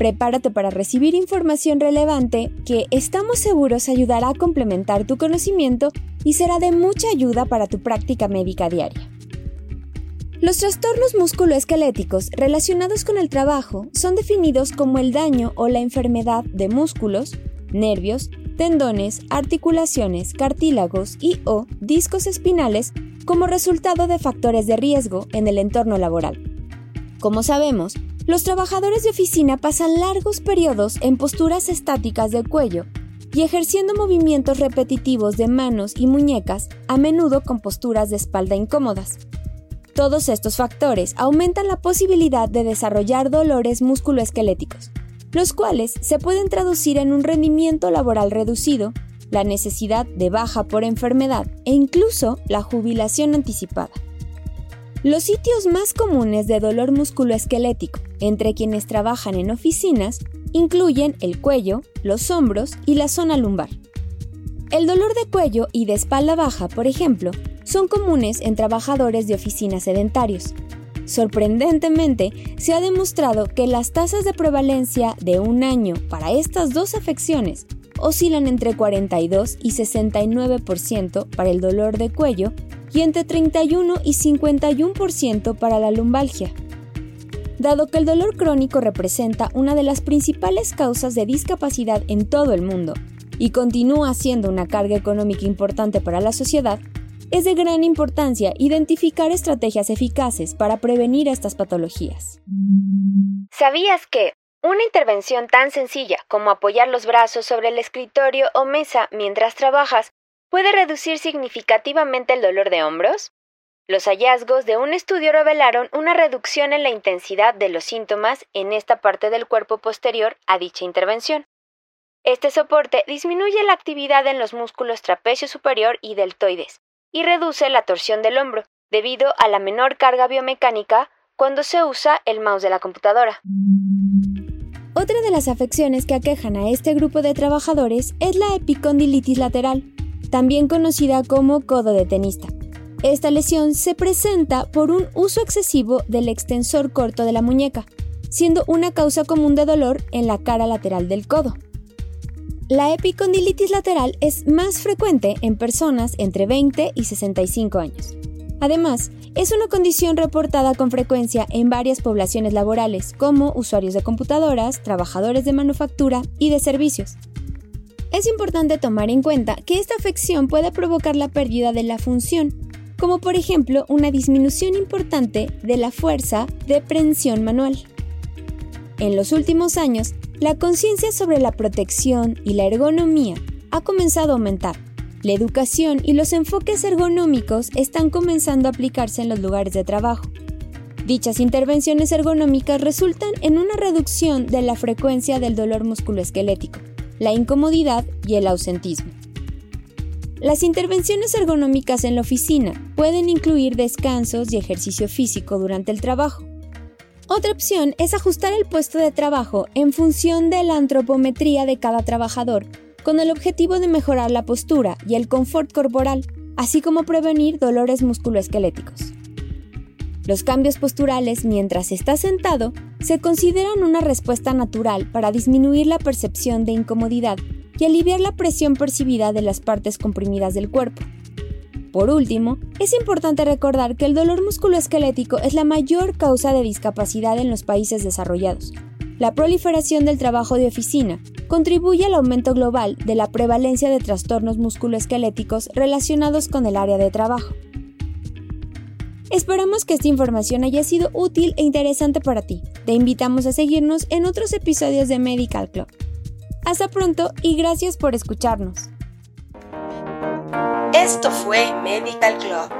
Prepárate para recibir información relevante que estamos seguros ayudará a complementar tu conocimiento y será de mucha ayuda para tu práctica médica diaria. Los trastornos musculoesqueléticos relacionados con el trabajo son definidos como el daño o la enfermedad de músculos, nervios, tendones, articulaciones, cartílagos y o discos espinales como resultado de factores de riesgo en el entorno laboral. Como sabemos, los trabajadores de oficina pasan largos periodos en posturas estáticas del cuello y ejerciendo movimientos repetitivos de manos y muñecas, a menudo con posturas de espalda incómodas. Todos estos factores aumentan la posibilidad de desarrollar dolores musculoesqueléticos, los cuales se pueden traducir en un rendimiento laboral reducido, la necesidad de baja por enfermedad e incluso la jubilación anticipada. Los sitios más comunes de dolor musculoesquelético entre quienes trabajan en oficinas incluyen el cuello, los hombros y la zona lumbar. El dolor de cuello y de espalda baja, por ejemplo, son comunes en trabajadores de oficinas sedentarios. Sorprendentemente, se ha demostrado que las tasas de prevalencia de un año para estas dos afecciones oscilan entre 42 y 69% para el dolor de cuello y entre 31 y 51% para la lumbalgia. Dado que el dolor crónico representa una de las principales causas de discapacidad en todo el mundo y continúa siendo una carga económica importante para la sociedad, es de gran importancia identificar estrategias eficaces para prevenir estas patologías. ¿Sabías que una intervención tan sencilla como apoyar los brazos sobre el escritorio o mesa mientras trabajas puede reducir significativamente el dolor de hombros? Los hallazgos de un estudio revelaron una reducción en la intensidad de los síntomas en esta parte del cuerpo posterior a dicha intervención. Este soporte disminuye la actividad en los músculos trapecio superior y deltoides y reduce la torsión del hombro debido a la menor carga biomecánica cuando se usa el mouse de la computadora. Otra de las afecciones que aquejan a este grupo de trabajadores es la epicondilitis lateral, también conocida como codo de tenista. Esta lesión se presenta por un uso excesivo del extensor corto de la muñeca, siendo una causa común de dolor en la cara lateral del codo. La epicondilitis lateral es más frecuente en personas entre 20 y 65 años. Además, es una condición reportada con frecuencia en varias poblaciones laborales, como usuarios de computadoras, trabajadores de manufactura y de servicios. Es importante tomar en cuenta que esta afección puede provocar la pérdida de la función, como por ejemplo una disminución importante de la fuerza de prensión manual. En los últimos años, la conciencia sobre la protección y la ergonomía ha comenzado a aumentar. La educación y los enfoques ergonómicos están comenzando a aplicarse en los lugares de trabajo. Dichas intervenciones ergonómicas resultan en una reducción de la frecuencia del dolor musculoesquelético, la incomodidad y el ausentismo. Las intervenciones ergonómicas en la oficina pueden incluir descansos y ejercicio físico durante el trabajo. Otra opción es ajustar el puesto de trabajo en función de la antropometría de cada trabajador, con el objetivo de mejorar la postura y el confort corporal, así como prevenir dolores musculoesqueléticos. Los cambios posturales mientras está sentado se consideran una respuesta natural para disminuir la percepción de incomodidad y aliviar la presión percibida de las partes comprimidas del cuerpo. Por último, es importante recordar que el dolor musculoesquelético es la mayor causa de discapacidad en los países desarrollados. La proliferación del trabajo de oficina contribuye al aumento global de la prevalencia de trastornos musculoesqueléticos relacionados con el área de trabajo. Esperamos que esta información haya sido útil e interesante para ti. Te invitamos a seguirnos en otros episodios de Medical Club. Hasta pronto y gracias por escucharnos. Esto fue Medical Club